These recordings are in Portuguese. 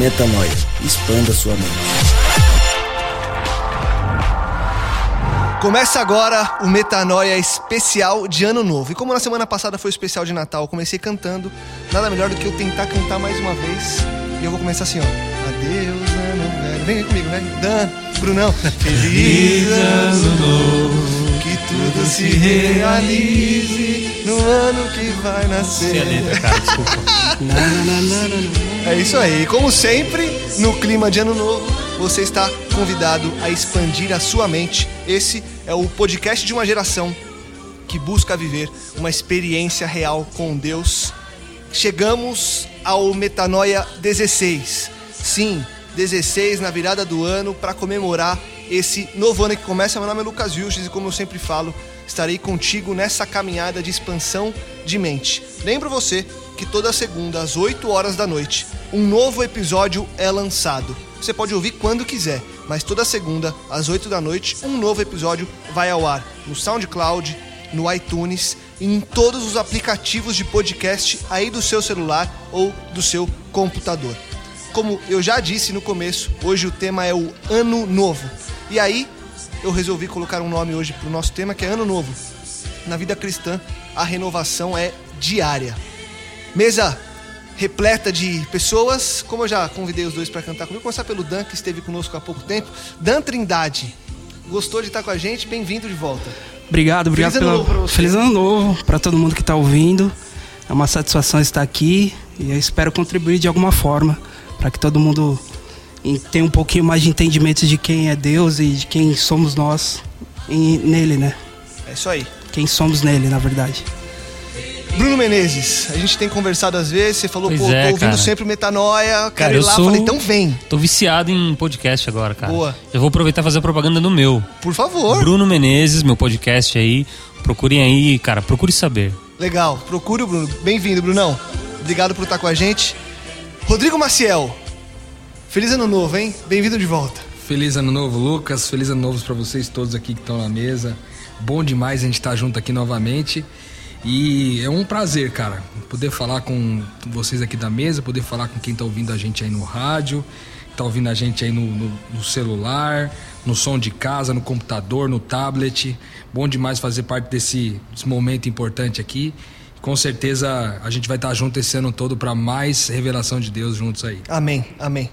Metanoia. Expanda sua mente. Começa agora o Metanoia especial de Ano Novo. E como na semana passada foi o especial de Natal, eu comecei cantando, nada melhor do que eu tentar cantar mais uma vez. E eu vou começar assim, ó. Adeus, ano velho. Vem comigo, né? Dan, Brunão. Feliz ano novo, tudo se realize no ano que vai nascer. A letra, cara, desculpa. É isso aí. Como sempre, no clima de ano novo, você está convidado a expandir a sua mente. Esse é o podcast de uma geração que busca viver uma experiência real com Deus. Chegamos ao Metanoia 16. Sim, 16 na virada do ano para comemorar esse novo ano que começa. Meu nome é Lucas Vilches e como eu sempre falo, estarei contigo nessa caminhada de expansão de mente. Lembro você que toda segunda às 8 horas da noite, um novo episódio é lançado. Você pode ouvir quando quiser, mas toda segunda às 8 da noite, um novo episódio vai ao ar no SoundCloud, no iTunes e em todos os aplicativos de podcast aí do seu celular ou do seu computador. Como eu já disse no começo, hoje o tema é o Ano Novo. E aí eu resolvi colocar um nome hoje para o nosso tema que é Ano Novo. Na vida cristã, a renovação é diária. Mesa repleta de pessoas, como eu já convidei os dois para cantar comigo, vou começar pelo Dan, que esteve conosco há pouco tempo. Dan Trindade, gostou de estar com a gente? Bem-vindo de volta. Obrigado, obrigado Feliz ano. Feliz ano novo para todo mundo que está ouvindo. É uma satisfação estar aqui e eu espero contribuir de alguma forma para que todo mundo em- tenha um pouquinho mais de entendimento de quem é Deus e de quem somos nós em- nele, né? É isso aí. Quem somos nele, na verdade. Bruno Menezes, a gente tem conversado às vezes, você falou, Pois pô, é, tô ouvindo cara. sempre o Metanoia, quero Cara, ir eu lá, sou- falei, então vem, Tô viciado em podcast agora, cara. Boa. Eu vou aproveitar e fazer a propaganda do meu. por favor. Bruno Menezes, meu podcast aí. Procurem aí, cara, procure saber. Legal, procure o Bruno. Bem-vindo, Brunão. Obrigado por estar com a gente. Rodrigo Maciel, feliz ano novo, hein? Bem-vindo de volta. Feliz ano novo, Lucas. Feliz ano novo para vocês todos aqui que estão na mesa. Bom demais a gente estar junto aqui novamente. E é um prazer, cara, poder falar com vocês aqui da mesa, poder falar com quem tá ouvindo a gente aí no rádio, tá ouvindo a gente aí no, no- no celular, no som de casa, no computador, no tablet. Bom demais fazer parte desse, desse momento importante aqui. Com certeza a gente vai estar junto esse ano todo para mais revelação de Deus juntos aí. Amém, amém.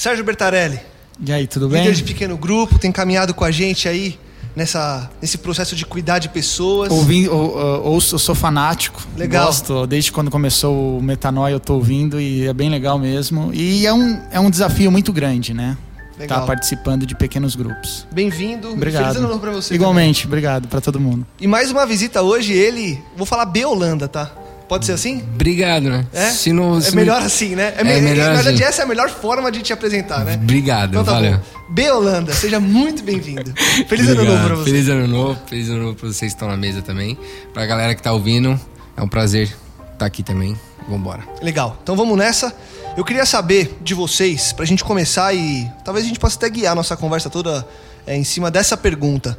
Sérgio Bertarelli, E aí, tudo bem? líder de pequeno grupo, tem caminhado com a gente aí nessa, nesse processo de cuidar de pessoas. Ouvi, ou, ou- eu sou fanático. Legal. Gosto, desde quando começou o Metanoia eu tô ouvindo e é bem legal mesmo. E é um, é um desafio muito grande, né? Legal. Tá participando de pequenos grupos. Bem-vindo. Obrigado. Feliz ano novo pra você. Igualmente, obrigado pra todo mundo. também. E mais uma visita hoje, ele, vou falar B Holanda, tá? Pode ser assim? Obrigado, né? É? Se não, é se melhor não- assim, né? É me- melhor Na verdade, assim. essa é a melhor forma de te apresentar, né? Obrigado, Então tá valeu. bom. B Holanda, seja muito bem-vindo. Feliz ano novo pra você. Feliz ano novo, feliz ano novo pra vocês que estão na mesa também. Pra galera que tá ouvindo, é um prazer estar aqui também. Vambora. Legal. Então vamos nessa. Eu queria saber de vocês, pra gente começar e talvez a gente possa até guiar a nossa conversa toda é, em cima dessa pergunta.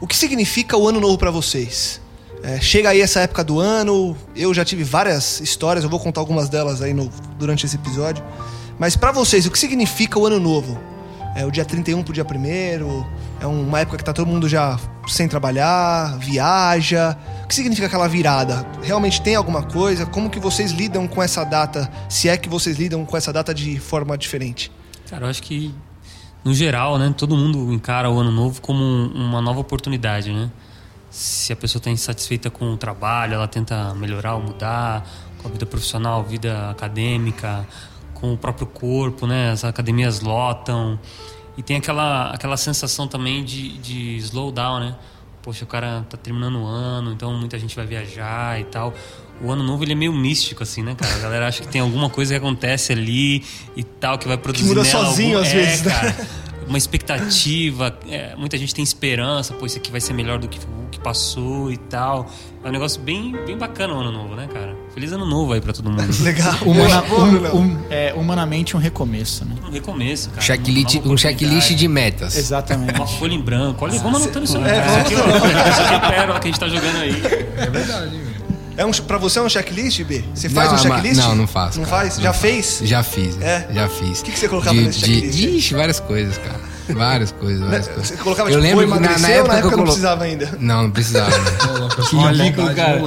O que significa o ano novo pra vocês? É, chega aí essa época do ano, eu já tive várias histórias, eu vou contar algumas delas aí no- durante esse episódio. Mas pra vocês, o que significa o ano novo? É o dia 31 pro dia 1 É uma época que tá todo mundo já sem trabalhar, viaja. O que significa aquela virada? Realmente tem alguma coisa? Como que vocês lidam com essa data? Se é que vocês lidam com essa data de forma diferente? Cara, eu acho que no geral, né, todo mundo encara o ano novo como um- uma nova oportunidade, né? Se a pessoa está insatisfeita com o trabalho, ela tenta melhorar ou mudar, com a vida profissional, vida acadêmica, com o próprio corpo, né? As academias lotam. E tem aquela, aquela sensação também de, de slow down, né? Poxa, o cara tá terminando o ano, então muita gente vai viajar e tal. O ano novo ele é meio místico, assim, né, cara? A galera acha que tem alguma coisa que acontece ali e tal, que vai produzir muda nela sozinho, algum- às é, vezes, né? cara uma expectativa, é, muita gente tem esperança, pô, isso aqui vai ser melhor do que o que passou e tal. É um negócio bem, bem bacana o ano novo, né, cara? Feliz ano novo aí pra todo mundo. Legal. Humana- Boa, um- um- é, humanamente um recomeço, né? Um recomeço, cara. Checklist, um checklist de metas. Exatamente. Uma folha em branco. Olha, vamos anotando isso. É, Isso aqui, ó, Isso aqui é pérola que a gente tá jogando aí. É verdade, velho. É um, pra você é um checklist, B? Você faz Não, um é checklist? não, não faço, Não cara. faz? Não Já faço. fez? Já fiz. É? Já fiz. O que que você colocava de, nesse de, checklist? Ixi, várias coisas, cara. Várias coisas, várias coisas. Você colocava eu tipo, lembro que na, na ou época, na época que eu não colo- precisava ainda? Não, não precisava. né? Ô, louco, eu sou Olha, vontade, o cara-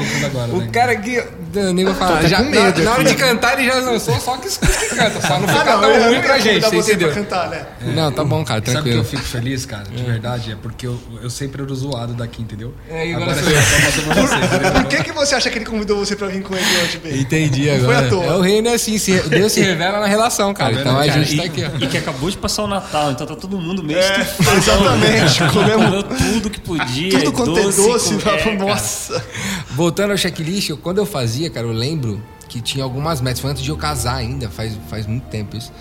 O né? cara que. O nego fala, até já, com na, medo na hora de cantar ele já lançou só que os que canta, só não Ah, fica não, tão ruim pra gente, você entendeu? cantar, né? Não, tá bom, cara, Sabe que tranquilo. eu fico feliz, cara, de verdade? É porque eu, eu sempre era o zoado daqui, entendeu? É, e agora agora eu. você, entendeu? Por que, que você acha que ele convidou você pra vir com ele hoje, B? Entendi Não foi agora. à toa. É o reino é assim, se- Deus se revela na relação, cara. Tá então a Cara, gente e, tá aqui, ó. e que acabou de passar o Natal, então tá todo mundo meio É, estufado. exatamente. Comemos Comeu tudo que podia. tudo quanto é doce. é, cara. nossa. Voltando ao checklist, eu- quando eu fazia, cara, eu lembro que tinha algumas metas. Foi antes de eu casar ainda, faz, faz muito tempo isso.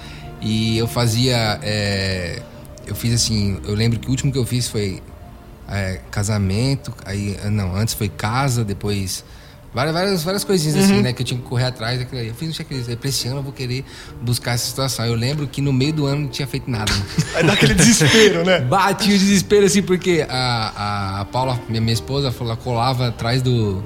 E eu fazia. é, eu fiz assim. Eu lembro que o último que eu fiz foi é, casamento. Aí, não, antes foi casa, depois. Várias, várias, várias coisinhas assim, né? Que eu tinha que correr atrás daquilo aí. Eu fiz um checklist. Aí pra esse ano eu vou querer buscar essa situação. Eu lembro que no meio do ano não tinha feito nada. Aí dá aquele desespero, né? Bati o desespero assim, porque a, a Paula, minha, minha esposa, ela colava atrás do.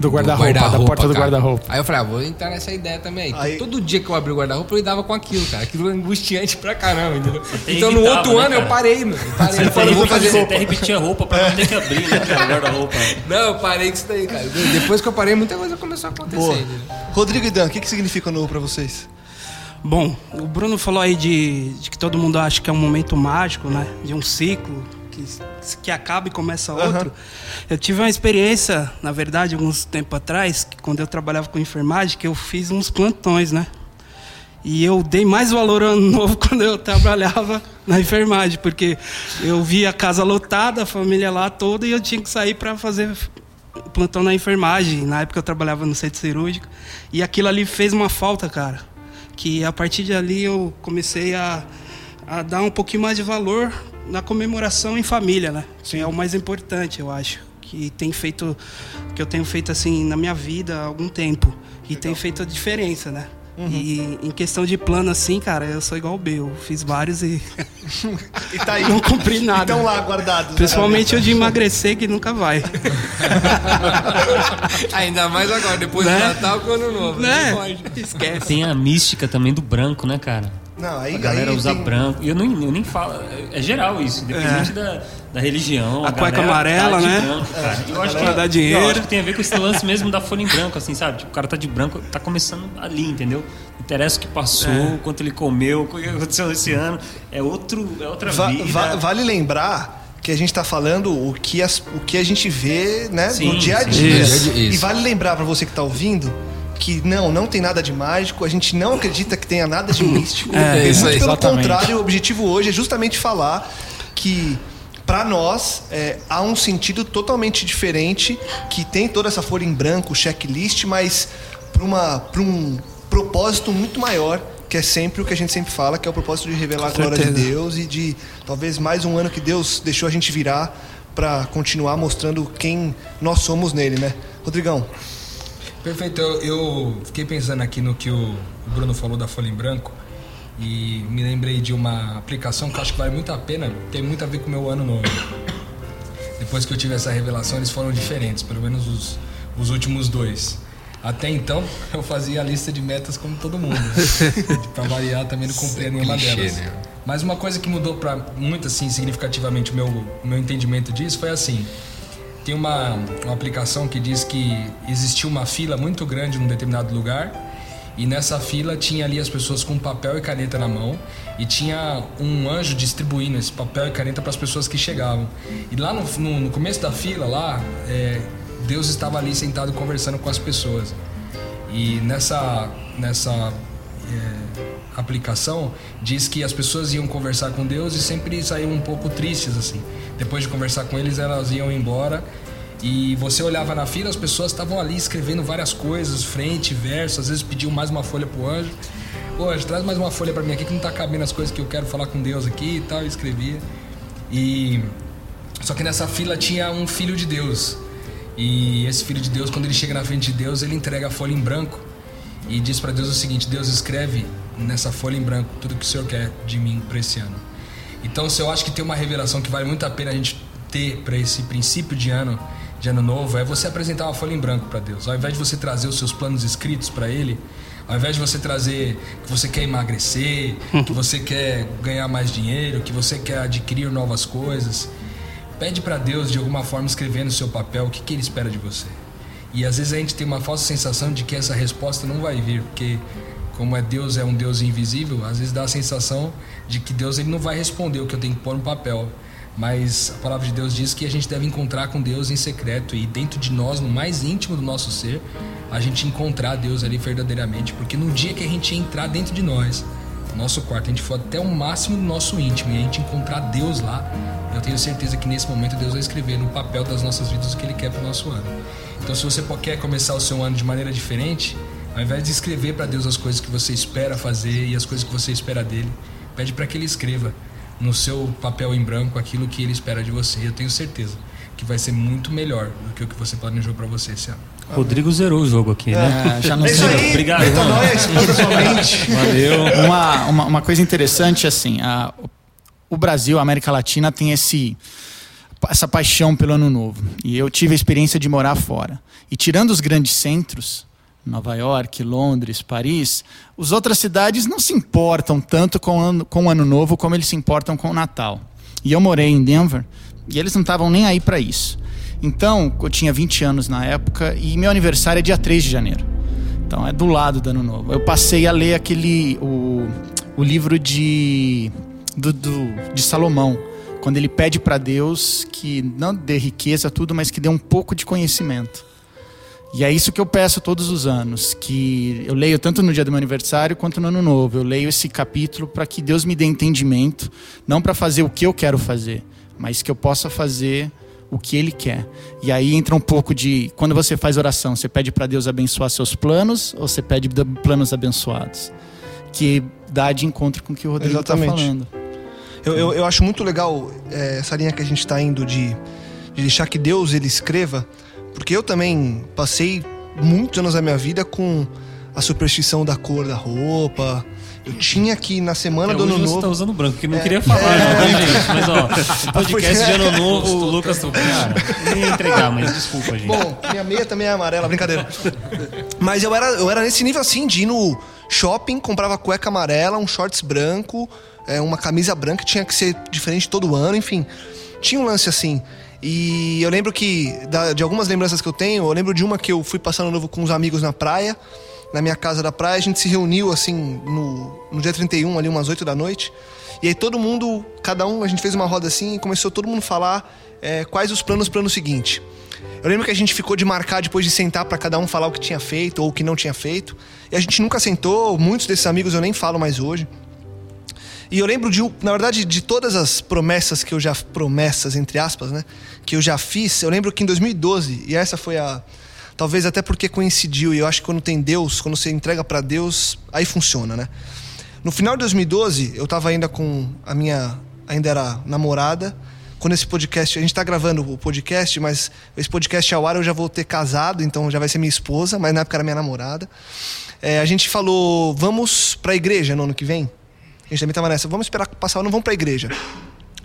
Do guarda-roupa, da porta do guarda-roupa. Aí eu falei, ah, vou entrar nessa ideia também. Aí- Todo dia que eu abri o guarda-roupa, eu lidava com aquilo, cara. Aquilo é angustiante pra caramba, entendeu? até Então no evitava, outro né, ano eu cara? parei, mano. Eu parei. Eu Você falei, vou fazer. até repetir a roupa pra não ter que abrir, né, cara, o guarda-roupa. Não, eu parei com isso daí, cara. Depois que eu parei, muita coisa começou a acontecer. Rodrigo e Dan, o que, que significa novo pra vocês? Bom, o Bruno falou aí de, de que todo mundo acha que é um momento mágico, né? De um ciclo que, que acaba e começa outro. Eu tive uma experiência, na verdade, alguns tempo atrás, que quando eu trabalhava com enfermagem, que eu fiz uns plantões, né? E eu dei mais valor ao ano novo quando eu trabalhava na enfermagem, porque eu via a casa lotada, a família lá toda, e eu tinha que sair para fazer plantão na enfermagem. Na época eu trabalhava no centro cirúrgico. E aquilo ali fez uma falta, cara. Que a partir de ali eu comecei a, a dar um pouquinho mais de valor na comemoração em família, né? Que é o mais importante, eu acho. Que tem feito. Que eu tenho feito assim na minha vida há algum tempo. E tem feito a diferença, né? E em questão de plano, assim, cara, eu sou igual o B. Eu fiz vários e E tá aí. não cumpri nada. Estão lá guardados. né? Principalmente o de emagrecer, que nunca vai. Ainda mais agora, depois Né? do Natal com o Ano Novo. né? Não pode. Esquece. Tem a mística também do branco, né, cara? Não, aí, A galera aí usa tem- branco. E eu, nem eu nem falo. É geral isso, independente da, da religião. A cueca galera amarela, tá né? branco, cara. Eu acho, que, dá dinheiro. eu acho que tem a ver com esse lance mesmo da folha em branco, assim, sabe? Tipo, o cara tá de branco, tá começando ali, entendeu? Não interessa o que passou, o quanto ele comeu, o que aconteceu esse ano. É, outro, é outra Va- vida. va- vale lembrar que a gente tá falando o que, as- o que a gente vê né, Sim, no dia a sim. dia. Isso. E vale lembrar pra você que tá ouvindo que não, não tem nada de mágico, a gente não acredita que tenha nada de místico. É, Muito pelo exatamente. contrário, o objetivo hoje é justamente falar que para nós é, há um sentido totalmente diferente que tem toda essa folha em branco, checklist, mas para um propósito muito maior que é sempre o que a gente sempre fala, que é o propósito de revelar a glória de. Deus e de talvez mais um ano que Deus deixou a gente virar para continuar mostrando quem nós somos nele, né? Rodrigão, Perfeito, eu, eu fiquei pensando aqui no que o, Bruno falou da folha em branco e me lembrei de uma aplicação que eu acho que vale muito a pena, tem muito a ver com o meu ano novo. Depois que eu tive essa revelação, eles foram diferentes, pelo menos os, os últimos dois. Até então, eu fazia a lista de metas como todo mundo. pra variar, também não cumpria nenhuma clichê, delas. né? Mas uma coisa que mudou para muito assim significativamente o meu, meu entendimento disso foi assim: tem uma, uma aplicação que diz que existiu uma fila muito grande num determinado lugar E nessa fila tinha ali as pessoas com papel e caneta na mão e tinha um anjo distribuindo esse papel e caneta para as pessoas que chegavam. E lá no, no, no começo da fila, lá, é, Deus estava ali sentado conversando com as pessoas. E nessa, nessa é, aplicação diz que as pessoas iam conversar com Deus e sempre saíam um pouco tristes assim. Depois de conversar com eles, elas iam embora e você olhava na fila, as pessoas estavam ali escrevendo várias coisas, frente, verso, às vezes pediam mais uma folha pro anjo. Pô, anjo, traz mais uma folha para mim aqui que não tá cabendo as coisas que eu quero falar com Deus aqui e tal, e escrevia. E só que nessa fila tinha um filho de Deus. E esse filho de Deus, quando ele chega na frente de Deus, ele entrega a folha em branco e diz para Deus o seguinte: Deus escreve nessa folha em branco tudo que o Senhor quer de mim para esse ano. Então, se eu acho que tem uma revelação que vale muito a pena a gente ter para esse princípio de ano, de ano novo é você apresentar uma folha em branco para Deus. Ao invés de você trazer os seus planos escritos para Ele, ao invés de você trazer que você quer emagrecer, que você quer ganhar mais dinheiro, que você quer adquirir novas coisas, pede para Deus de alguma forma escrever no seu papel o que, que Ele espera de você. E às vezes a gente tem uma falsa sensação de que essa resposta não vai vir, porque como é Deus é um Deus invisível, às vezes dá a sensação de que Deus ele não vai responder o que eu tenho que pôr no papel. Mas a palavra de Deus diz que a gente deve encontrar com Deus em secreto e dentro de nós, no mais íntimo do nosso ser, a gente encontrar Deus ali verdadeiramente, porque no dia que a gente entrar dentro de nós, nosso quarto, a gente for até o máximo do nosso íntimo e a gente encontrar Deus lá, eu tenho certeza que nesse momento Deus vai escrever no papel das nossas vidas o que Ele quer para o nosso ano. Então, se você quer começar o seu ano de maneira diferente, ao invés de escrever para Deus as coisas que você espera fazer e as coisas que você espera dele, pede para que Ele escreva no seu papel em branco aquilo que ele espera de você. Eu tenho certeza que vai ser muito melhor do que o que você planejou para você esse ano. Rodrigo zerou o jogo aqui, né? É, já não É aí, Obrigado, Metanoia. Valeu. uma, uma, uma coisa interessante assim, a, o Brasil, a América Latina tem esse essa paixão pelo ano novo. E eu tive a experiência de morar fora. E tirando os grandes centros, Nova York, Londres, Paris, as outras cidades não se importam tanto com o ano, com o ano novo como eles se importam com o Natal. E eu morei em Denver e eles não estavam nem aí para isso. Então, eu tinha 20 anos na época e meu aniversário é dia 3 de janeiro. Então é do lado do ano novo. Eu passei a ler aquele o, o livro de do, do- de Salomão, quando ele pede para Deus que não dê riqueza tudo, mas que dê um pouco de conhecimento. E é isso que eu peço todos os anos, que eu leio tanto no dia do meu aniversário quanto no ano novo. Eu leio esse capítulo para que Deus me dê entendimento, não para fazer o que eu quero fazer, mas que eu possa fazer o que ele quer. E aí entra um pouco de quando você faz oração, você pede para Deus abençoar seus planos ou você pede planos abençoados? Que dá de encontro com o que o Rodrigo está falando. Eu, eu, eu acho muito legal é, essa linha que a gente está indo de, de deixar que Deus ele escreva, porque eu também passei muitos anos da minha vida com a superstição da cor da roupa. Eu tinha que na semana Até do ano você novo. tá usando branco, que não queria falar, não, né, gente? Mas ó, podcast de ano novo, o Lucas, cara, nem ia entregar, mas desculpa, gente. Bom, minha meia também é amarela, brincadeira. Mas eu era, eu era nesse nível assim, de ir no shopping, comprava cueca amarela, um shorts branco, é, uma camisa branca, tinha que ser diferente todo ano, enfim. Tinha um lance assim. E eu lembro que, de algumas lembranças que eu tenho, eu lembro de uma que eu fui passando novo com uns amigos na praia, na minha casa da praia, a gente se reuniu assim no, no dia 31, ali umas 8 da noite. E aí todo mundo, cada um, a gente fez uma roda assim e começou todo mundo a falar é, quais os planos para o ano seguinte. Eu lembro que a gente ficou de marcar depois de sentar para cada um falar o que tinha feito ou o que não tinha feito. E a gente nunca sentou, muitos desses amigos eu nem falo mais hoje. E eu lembro de, na verdade, de todas as promessas que eu já promessas entre aspas, né, que eu já fiz. Eu lembro que em 2012, e essa foi a talvez até porque coincidiu, e eu acho que quando tem Deus, quando você entrega para Deus, aí funciona, né? No final de 2012, eu tava ainda com a minha ainda era namorada. Quando esse podcast, a gente tá gravando o podcast, mas esse podcast ao ar eu já vou ter casado, então já vai ser minha esposa, mas na época era minha namorada. É, a gente falou, vamos pra igreja no ano que vem? A gente também tava nessa, vamos esperar passar o ano, vamos pra igreja.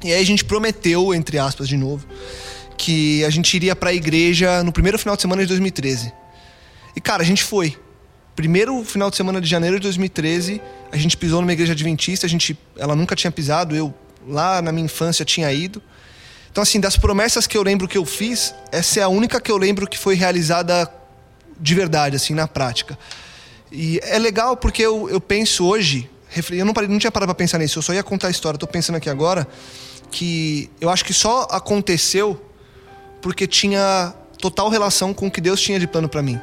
E aí a gente prometeu, entre aspas, de novo, que a gente iria pra igreja no primeiro final de semana de 2013. E cara, a gente foi. Primeiro final de semana de janeiro de 2013, a gente pisou numa igreja adventista, a gente, ela nunca tinha pisado, eu lá na minha infância tinha ido. Então assim, das promessas que eu lembro que eu fiz, essa é a única que eu lembro que foi realizada de verdade, assim, na prática. E é legal porque eu, eu penso hoje, eu não, parei, não tinha parado pra pensar nisso, eu só ia contar a história, tô pensando aqui agora, que eu acho que só aconteceu porque tinha total relação com o que Deus tinha de plano para mim.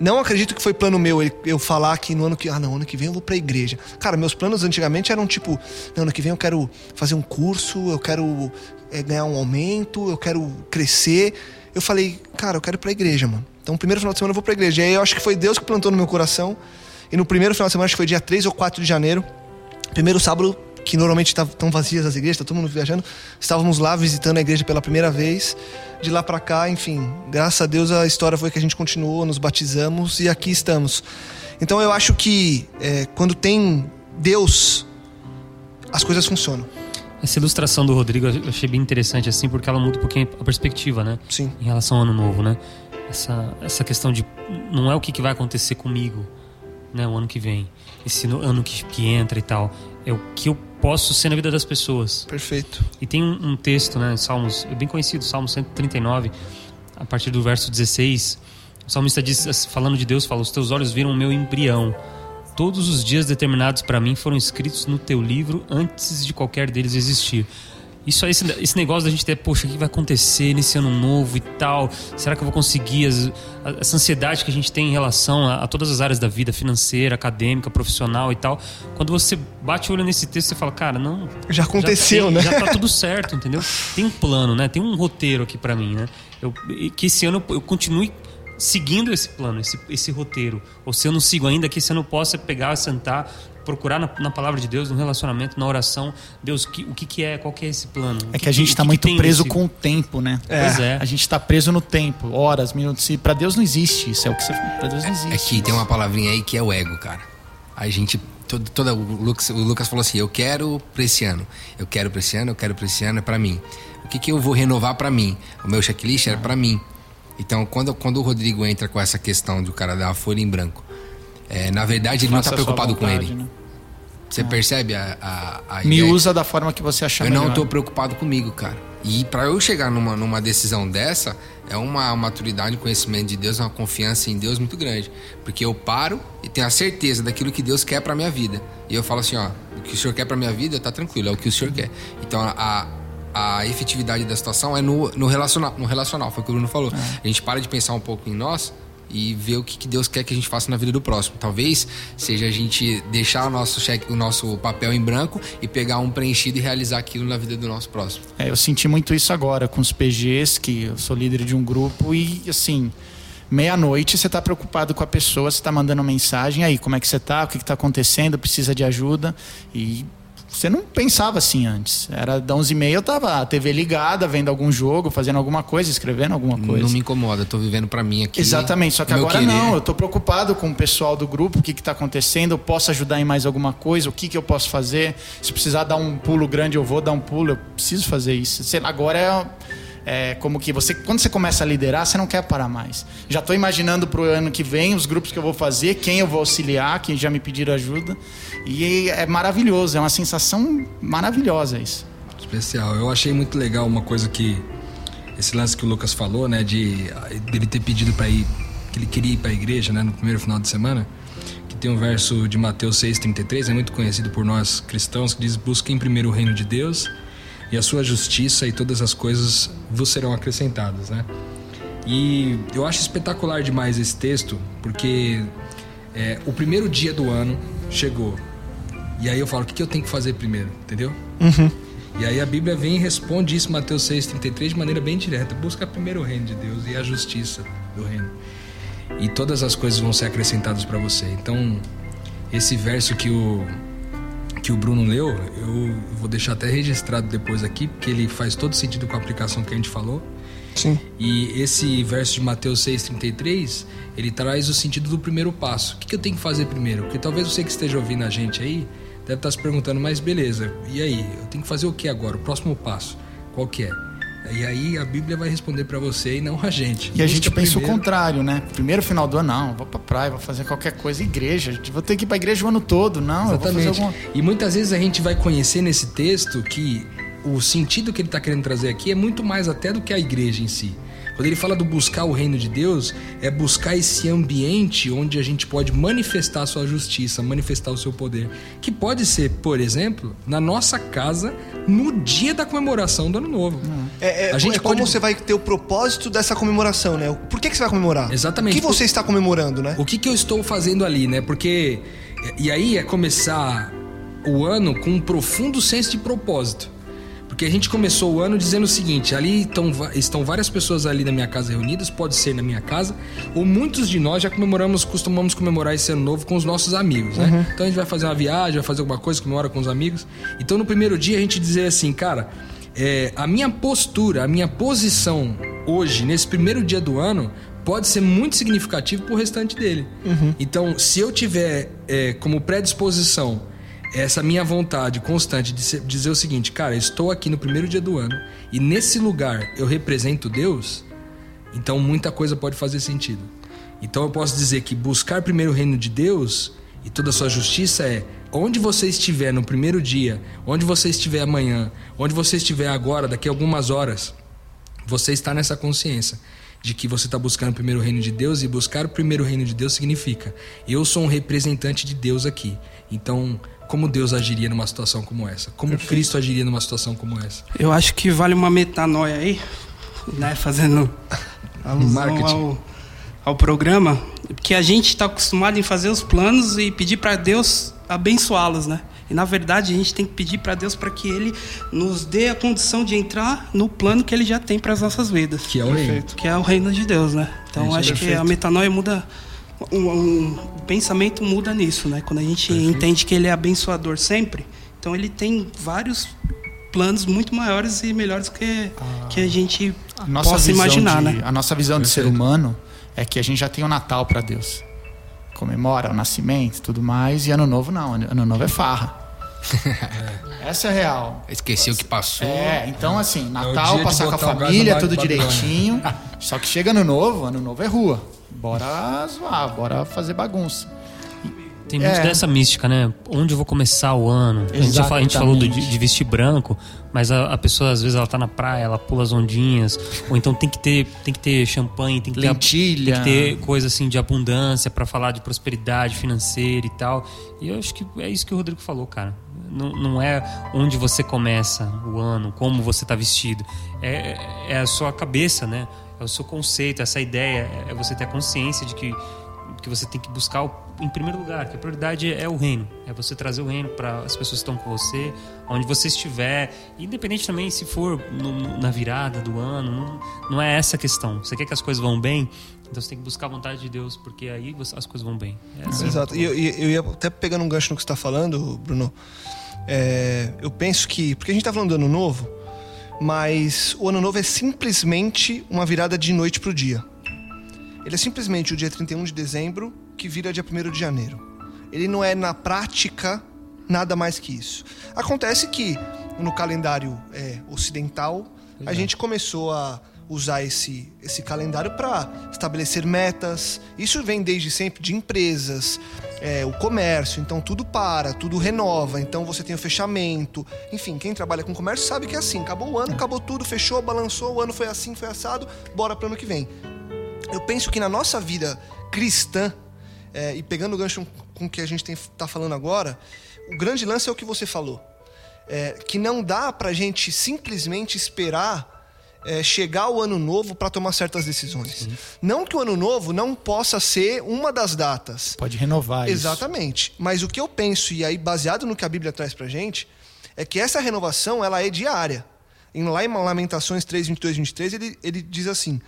Não acredito que foi plano meu eu falar que no ano que. Ah, não, ano que vem eu vou pra igreja. Cara, meus planos antigamente eram tipo: não, ano que vem eu quero fazer um curso, eu quero é, ganhar um aumento, eu quero crescer. Eu falei, cara, eu quero ir pra igreja, mano. Então, primeiro final de semana eu vou pra igreja. E aí eu acho que foi Deus que plantou no meu coração. E no primeiro final de semana, acho que foi dia 3 ou 4 de janeiro, primeiro sábado, que normalmente estão vazias as igrejas, tá todo mundo viajando, estávamos lá visitando a igreja pela primeira vez. De lá para cá, enfim, graças a Deus a história foi que a gente continuou, nos batizamos e aqui estamos. Então eu acho que é, quando tem Deus, as coisas funcionam. Essa ilustração do Rodrigo eu achei bem interessante assim, porque ela muda um pouquinho a perspectiva, né? Sim. Em relação ao ano novo, né? Essa, essa questão de não é o que, que vai acontecer comigo, né? O ano que vem, esse ano que, que entra e tal, é o que eu posso ser na vida das pessoas. Perfeito. E tem um, um texto, né, Salmos, é bem conhecido, Salmo 139, a partir do verso 16, o salmista diz, falando de Deus, fala: "Os teus olhos viram o meu embrião. Todos os dias determinados para mim foram escritos no teu livro antes de qualquer deles existir." Isso esse, esse negócio da gente ter, poxa, o que vai acontecer nesse ano novo e tal? Será que eu vou conseguir? As, essa ansiedade que a gente tem em relação a, a, todas as áreas da vida, financeira, acadêmica, profissional e tal. Quando você bate o olho nesse texto, você fala, cara, não. Já aconteceu, já tem, né? Já tá tudo certo, entendeu? Tem um plano, né? Tem um roteiro aqui para mim, né? Eu, que esse ano eu, continue seguindo esse plano, esse, esse roteiro. Ou se eu não sigo ainda, que esse ano eu possa pegar, sentar, procurar na, na, palavra de Deus, no relacionamento, na oração, Deus, que, o que, que é, qual que é esse plano? É que, a gente está muito preso com o tempo, né? É. Pois é. A gente está preso no tempo, horas, minutos. E para Deus não existe isso, é o que você. Para Deus não é, existe. É que tem uma palavrinha aí que é o ego, cara. A gente todo, toda, o, Lucas, o Lucas falou assim: eu quero para esse ano, eu quero para esse ano, eu quero para esse ano, é para mim. O que, que eu vou renovar para mim? O meu checklist era para mim. Então, quando, quando o Rodrigo entra com essa questão do cara dar a folha em branco, é, na verdade, ele Faça não está preocupado vontade, com ele. Né? Você é. percebe a, a, a Me ideia? usa da forma que você achar Eu melhor. não estou preocupado comigo, cara. E para eu chegar numa, numa decisão dessa, é uma maturidade, um conhecimento de Deus, uma confiança em Deus muito grande. Porque eu paro e tenho a certeza daquilo que Deus quer para minha vida. E eu falo assim, ó, o que o Senhor quer para minha vida, tá tranquilo, é o que o Senhor quer. Então a, a efetividade da situação é no, no, relacional, no relacional, foi o que o Bruno falou. É. A gente para de pensar um pouco em nós e ver o que, que Deus quer que a gente faça na vida do próximo. Talvez seja a gente deixar o nosso cheque, o nosso papel em branco e pegar um preenchido e realizar aquilo na vida do nosso próximo. É, eu senti muito isso agora com os PGs, que eu sou líder de um grupo e assim, meia-noite você está preocupado com a pessoa, você está mandando mensagem, aí, como é que você está? O que está acontecendo? Precisa de ajuda? E você não pensava assim antes. Era da 11h30, eu tava a TV ligada, vendo algum jogo, fazendo alguma coisa, escrevendo alguma coisa. Não me incomoda, tô vivendo para mim aqui. Exatamente, só que agora querer. não, eu tô preocupado com o pessoal do grupo, o que que tá acontecendo, eu posso ajudar em mais alguma coisa, o que que eu posso fazer? Se precisar dar um pulo grande, eu vou dar um pulo, eu preciso fazer isso. Agora é é, como que você quando você começa a liderar você não quer parar mais. Já estou imaginando para o ano que vem os grupos que eu vou fazer quem eu vou auxiliar quem já me pediram ajuda. E é maravilhoso é uma sensação maravilhosa isso. Especial. Eu achei muito legal uma coisa que esse lance que o Lucas falou né de ele ter pedido para ir que ele queria ir para a igreja né no primeiro final de semana que tem um verso de Mateus 6:33 é muito conhecido por nós cristãos que diz busquem primeiro o reino de Deus e a sua justiça e todas as coisas vos serão acrescentadas, né? E eu acho espetacular demais esse texto, porque é, o primeiro dia do ano chegou. E aí eu falo, o que, que eu tenho que fazer primeiro, entendeu? Uhum. E aí a Bíblia vem e responde isso, Mateus 6,33, de maneira bem direta. Busca primeiro o reino de Deus e a justiça do reino. E todas as coisas vão ser acrescentadas para você. Então, esse verso que o que o Bruno leu, eu vou deixar até registrado depois aqui, porque ele faz todo sentido com a aplicação que a gente falou. Sim. E esse verso de Mateus 6,33, ele traz o sentido do primeiro passo. O que, eu tenho que fazer primeiro? Porque talvez você que esteja ouvindo a gente aí, deve estar se perguntando, mas beleza, e aí? Eu tenho que fazer o que agora? O próximo passo? Qual que é? E aí a Bíblia vai responder para você e não a gente. E a gente pensa primeiro... o contrário, né? Primeiro final do ano, não, vou pra praia, vou fazer qualquer coisa, igreja, vou ter que ir pra igreja o ano todo, não, Exatamente. Alguma... E muitas vezes a gente vai conhecer nesse texto que o sentido que ele está querendo trazer aqui é muito mais até do que a igreja em si. Quando ele fala do buscar o reino de Deus, é buscar esse ambiente onde a gente pode manifestar a sua justiça, manifestar o seu poder. Que pode ser, por exemplo, na nossa casa, no dia da comemoração do ano novo. É, é, a gente é como pode... você vai ter o propósito dessa comemoração, né? Por que, que você vai comemorar? Exatamente. O que você está comemorando, né? O que, que eu estou fazendo ali, né? Porque. E aí é começar o ano com um profundo senso de propósito. Porque a gente começou o ano dizendo o seguinte: ali estão, estão várias pessoas ali na minha casa reunidas, pode ser na minha casa, ou muitos de nós já comemoramos, costumamos comemorar esse ano novo com os nossos amigos, né? Uhum. Então a gente vai fazer uma viagem, vai fazer alguma coisa, comemora com os amigos. Então no primeiro dia a gente dizer assim, cara, é, a minha postura, a minha posição hoje, nesse primeiro dia do ano, pode ser muito significativo pro restante dele. Então, se eu tiver é, como predisposição essa minha vontade constante de dizer o seguinte, cara, estou aqui no primeiro dia do ano e nesse lugar eu represento Deus, então muita coisa pode fazer sentido. Então eu posso dizer que buscar primeiro o reino de Deus e toda a sua justiça é onde você estiver no primeiro dia, onde você estiver amanhã, onde você estiver agora, daqui a algumas horas, você está nessa consciência de que você está buscando o primeiro reino de Deus e buscar o primeiro reino de Deus significa eu sou um representante de Deus aqui. Então, como Deus agiria numa situação como essa? Como Cristo agiria numa situação como essa? Eu acho que vale uma metanoia aí, né? Fazendo alusão Marketing. ao, ao programa, porque a gente está acostumado em fazer os planos e pedir para Deus abençoá-los, né? E na verdade a gente tem que pedir para Deus para que Ele nos dê a condição de entrar no plano que Ele já tem para as nossas vidas, Que é o reino. que é o reino de Deus, né? Então Isso, acho que perfeito. a metanoia muda, um, um- o pensamento muda nisso, né? Quando a gente entende que Ele é abençoador sempre, então Ele tem vários planos muito maiores e melhores que, que a gente A nossa possa visão imaginar, de, né? A nossa visão de ser humano é que a gente já tem o Natal para Deus. Comemora o nascimento e tudo mais, e ano novo não, ano novo é farra. Essa é real. Esqueci o que passou. É, então assim, dia Natal, de passar com a família, tudo Babilônia. direitinho. Só que chega ano novo, ano novo é rua. Bora zoar, bora fazer bagunça. Tem muito É. dessa mística, né? Onde eu vou começar o ano? A gente, já fala- a gente falou do- de, vestir branco, mas a, a pessoa às vezes ela tá na praia, ela pula as ondinhas, ou então tem que ter, tem que ter champanhe, tem que ter, Lentilha. tem que ter coisa assim de abundância pra falar de prosperidade financeira e tal. E eu acho que é isso que o Rodrigo falou, cara. Não, não é onde você começa o ano, como você tá vestido. É, é a sua cabeça, né? É o seu conceito, essa ideia. É você ter a consciência de que que você tem que buscar o- em primeiro lugar, que a prioridade é o reino, é você trazer o reino para as pessoas que estão com você, onde você estiver, independente também se for no- no- na virada do ano, não, não é essa a questão. Você quer que as coisas vão bem, então você tem que buscar a vontade de Deus, porque aí as coisas vão bem. É assim. Exato. E eu, eu ia até pegando um gancho no que você está falando, Bruno. É, eu penso que. Porque a gente está falando do ano novo, mas o ano novo é simplesmente uma virada de noite pro dia. Ele é simplesmente o dia 31 de dezembro que vira dia 1 de janeiro. Ele não é, na prática, nada mais que isso. Acontece que no calendário é, ocidental, a gente começou a usar esse, esse calendário para estabelecer metas. Isso vem desde sempre de empresas, é, o comércio, então tudo para, tudo renova, então você tem o fechamento. Enfim, quem trabalha com comércio sabe que é assim: acabou o ano, acabou tudo, fechou, balançou, o ano foi assim, foi assado, bora para ano que vem. Eu penso que na nossa vida cristã, é, e pegando o gancho com o que a gente está falando agora, o grande lance é o que você falou. É, que não dá pra gente simplesmente esperar é, chegar o ano novo para tomar certas decisões. Não que o ano novo não possa ser uma das datas. Pode renovar isso. Exatamente. Mas o que eu penso, e aí baseado no que a Bíblia traz pra gente, é que essa renovação ela é diária. Em, lá em Lamentações 3, 22 23, ele, ele diz assim: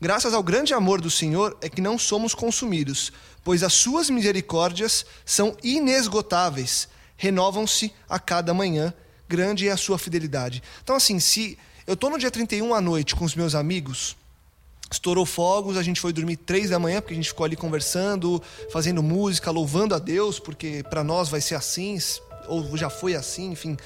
Graças ao grande amor do Senhor é que não somos consumidos, pois as suas misericórdias são inesgotáveis, renovam-se a cada manhã, grande é a sua fidelidade. Então, assim, se eu tô no dia 31 à noite com os meus amigos, estourou fogos, a gente foi dormir três da manhã, porque a gente ficou ali conversando, fazendo música, louvando a Deus, porque para nós vai ser assim, ou já foi assim, enfim.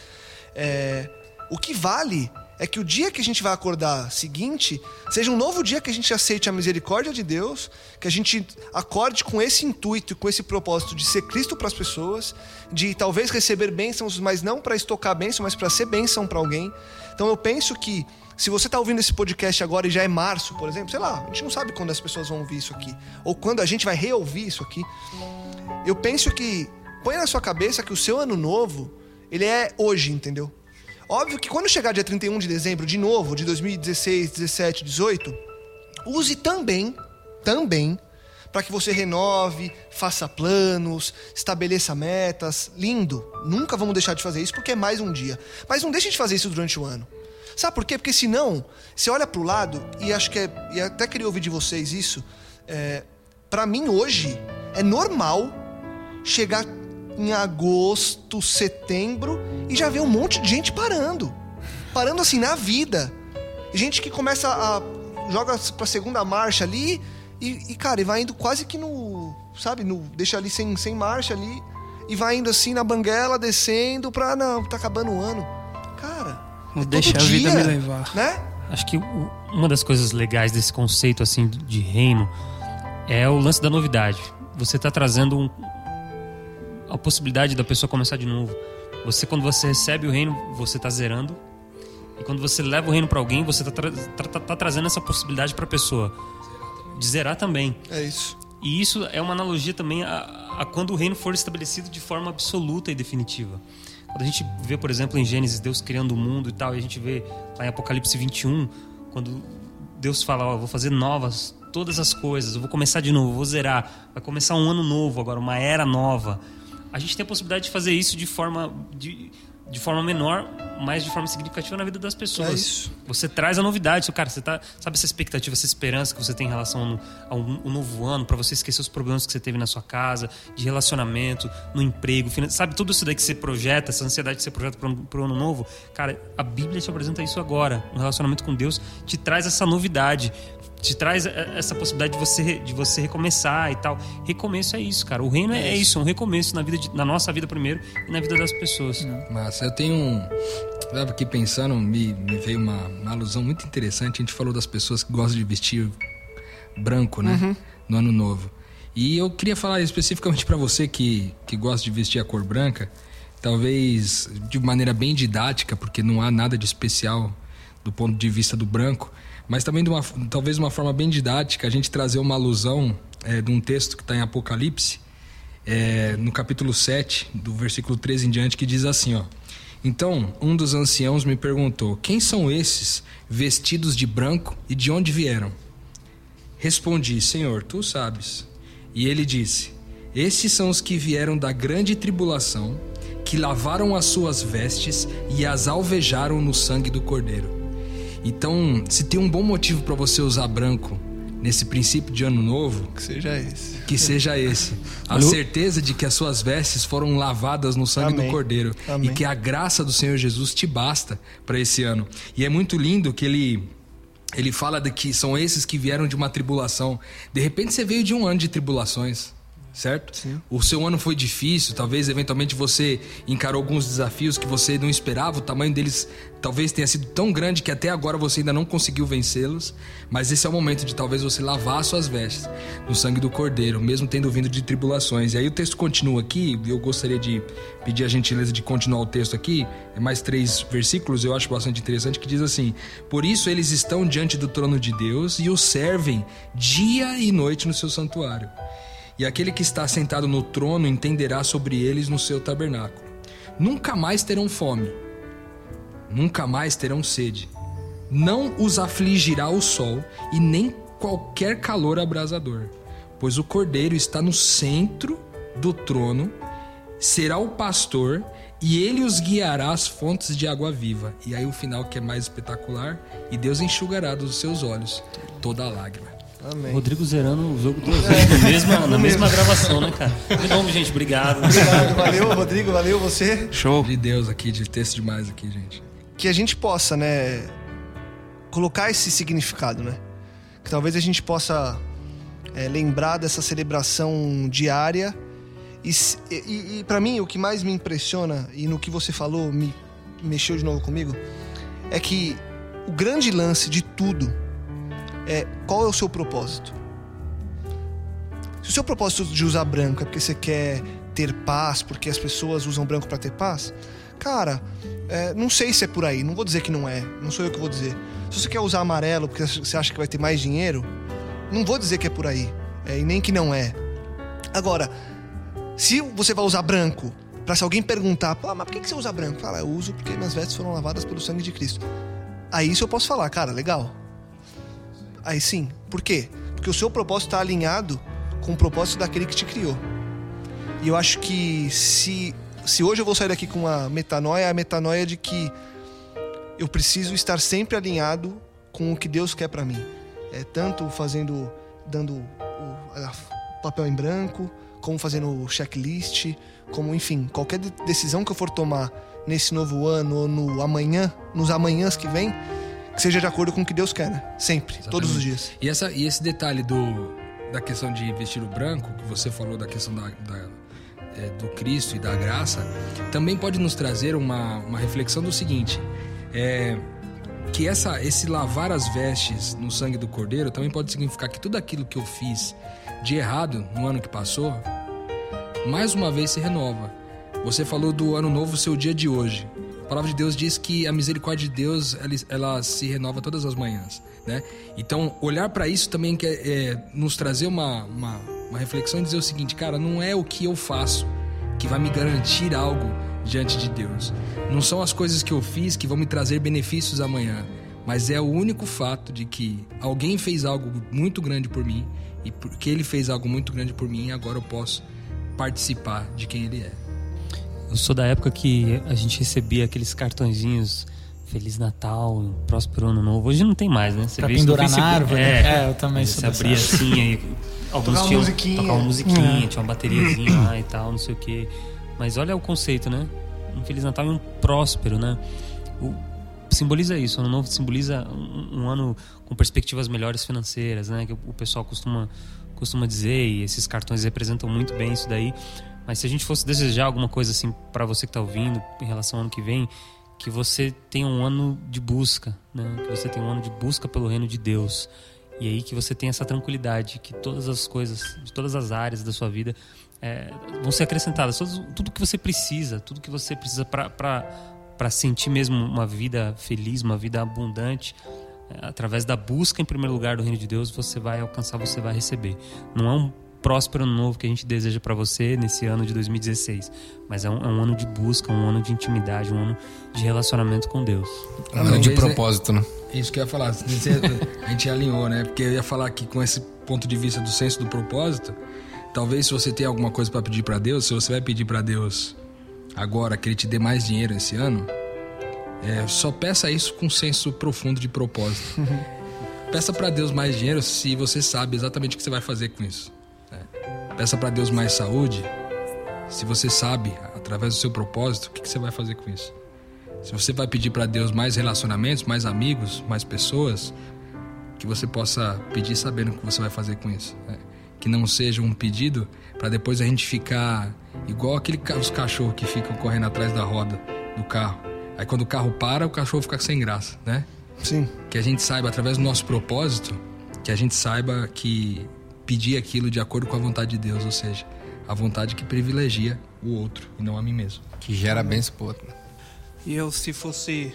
É, o que vale é que o dia que a gente vai acordar seguinte seja um novo dia que a gente aceite a misericórdia de Deus, que a gente acorde com esse intuito e com esse propósito de ser Cristo para as pessoas, de talvez receber bênçãos, mas não para estocar bênção, mas para ser bênção para alguém. Então eu penso que Se você tá ouvindo esse podcast agora e já é março, por exemplo, sei lá, a gente não sabe quando as pessoas vão ouvir isso aqui. Ou quando a gente vai reouvir isso aqui. Eu penso que põe na sua cabeça que o seu ano novo, ele é hoje, entendeu? Óbvio que quando chegar dia 31 de dezembro, de novo, de 2016, 17, 18, use também, também, para que você renove, faça planos, estabeleça metas. Lindo. Nunca vamos deixar de fazer isso porque é mais um dia. Mas não deixe de fazer isso durante o ano. Sabe por quê? Porque senão, você olha para o lado, e acho que é. E até queria ouvir de vocês isso. É, para mim, hoje, é normal chegar em agosto, setembro e já ver um monte de gente parando. Parando assim na vida. Gente que começa a. joga pra segunda marcha ali e, e, cara, e vai indo quase que no. Sabe? No, deixa ali sem, sem marcha ali. E vai indo assim na banguela, descendo pra. Não, tá acabando o ano. Cara. Não é deixa a vida me levar. Né? Acho que uma das coisas legais desse conceito assim de reino é o lance da novidade. Você está trazendo um, a possibilidade da pessoa começar de novo. Você, quando você recebe o reino, você está zerando. E quando você leva o reino para alguém, você está tra tra tá trazendo essa possibilidade para a pessoa de zerar também. É isso. E isso é uma analogia também a, a, quando o reino for estabelecido de forma absoluta e definitiva. Quando a gente vê, por exemplo, em Gênesis, Deus criando o mundo e tal, e a gente vê lá em Apocalipse 21, quando Deus fala: Ó, oh, vou fazer novas todas as coisas, eu vou começar de novo, vou zerar, vai começar um ano novo agora, uma era nova a gente tem a possibilidade de fazer isso de forma de, de forma menor, mas de forma significativa na vida das pessoas. É isso. Você traz a novidade, cara, você tá, sabe essa expectativa, essa esperança que você tem em relação ao, ao novo ano, para você esquecer os problemas que você teve na sua casa, de relacionamento, no emprego, sabe tudo isso daí que você projeta, essa ansiedade que você projeta para o ano novo, cara, a Bíblia te apresenta isso agora, no relacionamento com Deus, te traz essa novidade te traz essa possibilidade de você, de você recomeçar e tal. Recomeço é isso, cara. O reino é, é isso, é um recomeço na, vida de, na nossa vida primeiro e na vida das pessoas. Mas eu tenho um. Eu tava aqui pensando, me, me veio uma, uma, alusão muito interessante. A gente falou das pessoas que gostam de vestir branco, né? Uhum. No ano novo. E eu queria falar especificamente para você que, que gosta de vestir a cor branca, talvez de maneira bem didática, porque não há nada de especial do ponto de vista do branco mas também de uma, talvez de uma forma bem didática, a gente trazer uma alusão é, de um texto que está em Apocalipse, é, no capítulo 7, do versículo 13 em diante, que diz assim: ó, Então um dos anciãos me perguntou: Quem são esses vestidos de branco e de onde vieram? Respondi: Senhor, tu sabes. E ele disse: Esses são os que vieram da grande tribulação, que lavaram as suas vestes e as alvejaram no sangue do Cordeiro. Então, se tem um bom motivo para você usar branco nesse princípio de ano novo, que seja esse. Que seja esse. A certeza de que as suas vestes foram lavadas no sangue Amém. do Cordeiro Amém. e que a graça do Senhor Jesus te basta para esse ano. E é muito lindo que ele ele fala de que são esses que vieram de uma tribulação. De repente você veio de um ano de tribulações certo? Sim. O seu ano foi difícil, talvez eventualmente você encarou alguns desafios que você não esperava, o tamanho deles talvez tenha sido tão grande que até agora você ainda não conseguiu vencê-los, mas esse é o momento de talvez você lavar suas vestes no sangue do Cordeiro, mesmo tendo vindo de tribulações. E aí o texto continua aqui, eu gostaria de pedir a gentileza de continuar o texto aqui, é mais três versículos, eu acho bastante interessante, que diz assim: Por isso eles estão diante do trono de Deus e o servem dia e noite no seu santuário e aquele que está sentado no trono entenderá sobre eles no seu tabernáculo. Nunca mais terão fome, nunca mais terão sede. Não os afligirá o sol e nem qualquer calor abrasador, pois o cordeiro está no centro do trono, será o pastor e ele os guiará às fontes de água viva. E aí o final que é mais espetacular, e Deus enxugará dos seus olhos toda lágrima. Amém. Rodrigo zerando o jogo duas vezes na mesma, na mesma gravação, né, cara? De novo, gente, obrigado. Obrigado, valeu, Rodrigo, valeu você. Show. De Deus aqui, de texto demais aqui, gente. Que a gente possa, né, colocar esse significado, né? Que talvez a gente possa é, lembrar dessa celebração diária. E, e, e para mim, o que mais me impressiona, e no que você falou, me mexeu de novo comigo, é que o grande lance de tudo é qual é o seu propósito. Se o seu propósito de usar branco é porque você quer ter paz, porque as pessoas usam branco para ter paz, Cara, é, não sei se é por aí, não vou dizer que não é, não sou eu que vou dizer. Se você quer usar amarelo porque você acha que vai ter mais dinheiro, não vou dizer que é por aí, é, e nem que não é. Agora, se você vai usar branco, para se alguém perguntar, Pô, mas por que você usa branco? Fala, eu uso porque minhas vestes foram lavadas pelo sangue de Cristo. Aí isso eu posso falar, cara, legal. Aí sim. Por quê? Porque o seu propósito está alinhado com o propósito daquele que te criou. E eu acho que se, se hoje eu vou sair daqui com uma metanoia, é a metanoia de que eu preciso estar sempre alinhado com o que Deus quer para mim. É tanto fazendo, dando o, o papel em branco, como fazendo o checklist, como enfim, qualquer decisão que eu for tomar nesse novo ano ou no amanhã, nos amanhãs que vem, que seja de acordo com o que Deus quer, né? Sempre, Exatamente. todos os dias. E, essa, e esse detalhe do, da questão de vestir o branco, que você falou da questão da, da é, do Cristo e da graça, também pode nos trazer uma, uma reflexão do seguinte: é, que essa, esse lavar as vestes no sangue do Cordeiro também pode significar que tudo aquilo que eu fiz de errado no ano que passou, mais uma vez se renova. Você falou do ano novo, seu dia de hoje. A palavra de Deus diz que a misericórdia de Deus ela, ela se renova todas as manhãs, né? Então olhar para isso também quer é, nos trazer uma, uma, uma reflexão e dizer o seguinte, cara, não é o que eu faço que vai me garantir algo diante de Deus. Não são as coisas que eu fiz que vão me trazer benefícios amanhã, mas é o único fato de que alguém fez algo muito grande por mim e porque ele fez algo muito grande por mim, agora eu posso participar de quem ele é. Eu sou da época que a gente recebia aqueles cartõezinhos Feliz Natal, Próspero Ano Novo. Hoje não tem mais, né? Você pra pendurar na árvore. É, é, eu também sou Você abria assim, aí alguns tinham musiquinha. tocar uma musiquinha, é. tinha uma bateriazinha lá e tal, não sei o quê. Mas olha o conceito, né? Um Feliz Natal e um próspero, né? O, simboliza isso. O ano novo simboliza um, um, ano com perspectivas melhores financeiras, né? Que o pessoal costuma, costuma dizer, e esses cartões representam muito bem isso daí. Mas se a gente fosse desejar alguma coisa assim para você que está ouvindo em relação ao ano que vem, que você tenha um ano de busca, né? Que você tenha um ano de busca pelo reino de Deus. E aí que você tenha essa tranquilidade que todas as coisas, de todas as áreas da sua vida é, vão ser acrescentadas. Tudo, que você precisa, tudo que você precisa para sentir mesmo uma vida feliz, uma vida abundante, é, através da busca em primeiro lugar do reino de Deus, você vai alcançar, você vai receber. Não é um próspero ano novo que a gente deseja para você nesse ano de 2016. Mas é um, é um, ano de busca, um ano de intimidade, um ano de relacionamento com Deus. Um ano de propósito, né? Isso que eu ia falar. A gente alinhou, né? Porque eu ia falar que com esse ponto de vista do senso do propósito, talvez se você tem alguma coisa para pedir para Deus, se você vai pedir para Deus agora que Ele te dê mais dinheiro esse ano, é, só peça isso com senso profundo de propósito. Peça para Deus mais dinheiro se você sabe exatamente o que você vai fazer com isso. Peça para Deus mais saúde. Se você sabe, através do seu propósito, o que, você vai fazer com isso? Se você vai pedir para Deus mais relacionamentos, mais amigos, mais pessoas, que você possa pedir sabendo o que você vai fazer com isso. Né? Que não seja um pedido para depois a gente ficar igual aquele, os cachorros que ficam correndo atrás da roda do carro. Aí quando o carro para, o cachorro fica sem graça, né? Sim. Que a gente saiba, através do nosso propósito, que a gente saiba que pedir aquilo de acordo com a vontade de Deus, ou seja, a vontade que privilegia o outro e não a mim mesmo. Que gera bênção pro outro. E eu, se fosse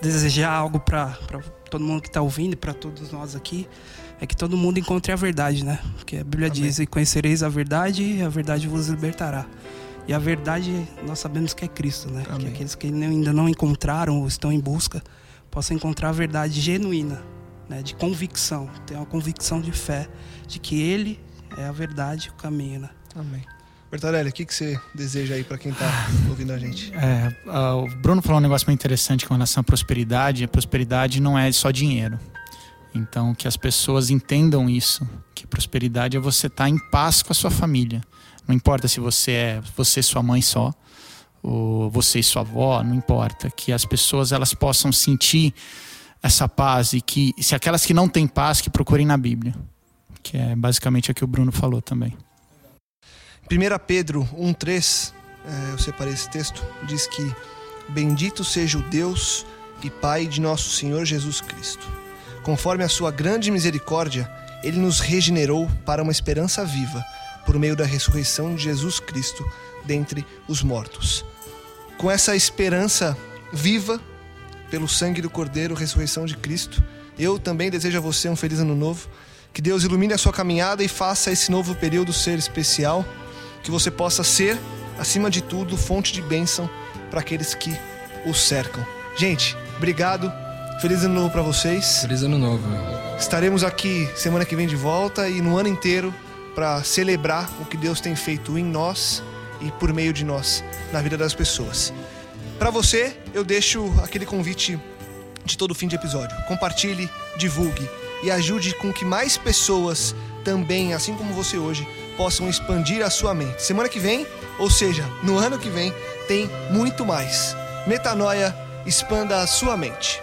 desejar algo para todo mundo que está ouvindo e para todos nós aqui, é que todo mundo encontre a verdade, né? Porque a Bíblia Amém. diz: E conhecereis a verdade, e a verdade vos libertará. E a verdade, nós sabemos que é Cristo, né? Amém. Que aqueles que ainda não encontraram ou estão em busca possam encontrar a verdade genuína, né? de convicção, ter uma convicção de fé de que Ele é a verdade, o caminho, né? Amém. Bertarelli, o que, que você deseja aí para quem está ouvindo a gente? É, o Bruno falou um negócio muito interessante com relação à prosperidade. A prosperidade não é só dinheiro. Então, que as pessoas entendam isso, que prosperidade é você estar tá em paz com a sua família. Não importa se você é você e sua mãe só, ou você e sua avó, não importa. Que as pessoas elas possam sentir essa paz e que se aquelas que não têm paz que procurem na Bíblia que é basicamente o que o Bruno falou também. 1 Pedro 1,3, é, eu separei esse texto, diz que Bendito seja o Deus e Pai de nosso Senhor Jesus Cristo. Conforme a sua grande misericórdia, ele nos regenerou para uma esperança viva, por meio da ressurreição de Jesus Cristo dentre os mortos. com essa esperança viva pelo sangue do Cordeiro, ressurreição de Cristo, eu também desejo a você um feliz ano novo. Que Deus ilumine a sua caminhada e faça esse novo período ser especial. Que você possa ser, acima de tudo, fonte de bênção para aqueles que o cercam. Gente, obrigado. Feliz ano novo para vocês. Feliz ano novo. Estaremos aqui semana que vem de volta e no ano inteiro para celebrar o que Deus tem feito em nós e por meio de nós na vida das pessoas. Para você, eu deixo aquele convite de todo fim de episódio. Compartilhe, divulgue e ajude com que mais pessoas também, assim como você hoje, possam expandir a sua mente. Semana que vem, ou seja, no ano que vem, tem muito mais. Metanoia, expanda a sua mente.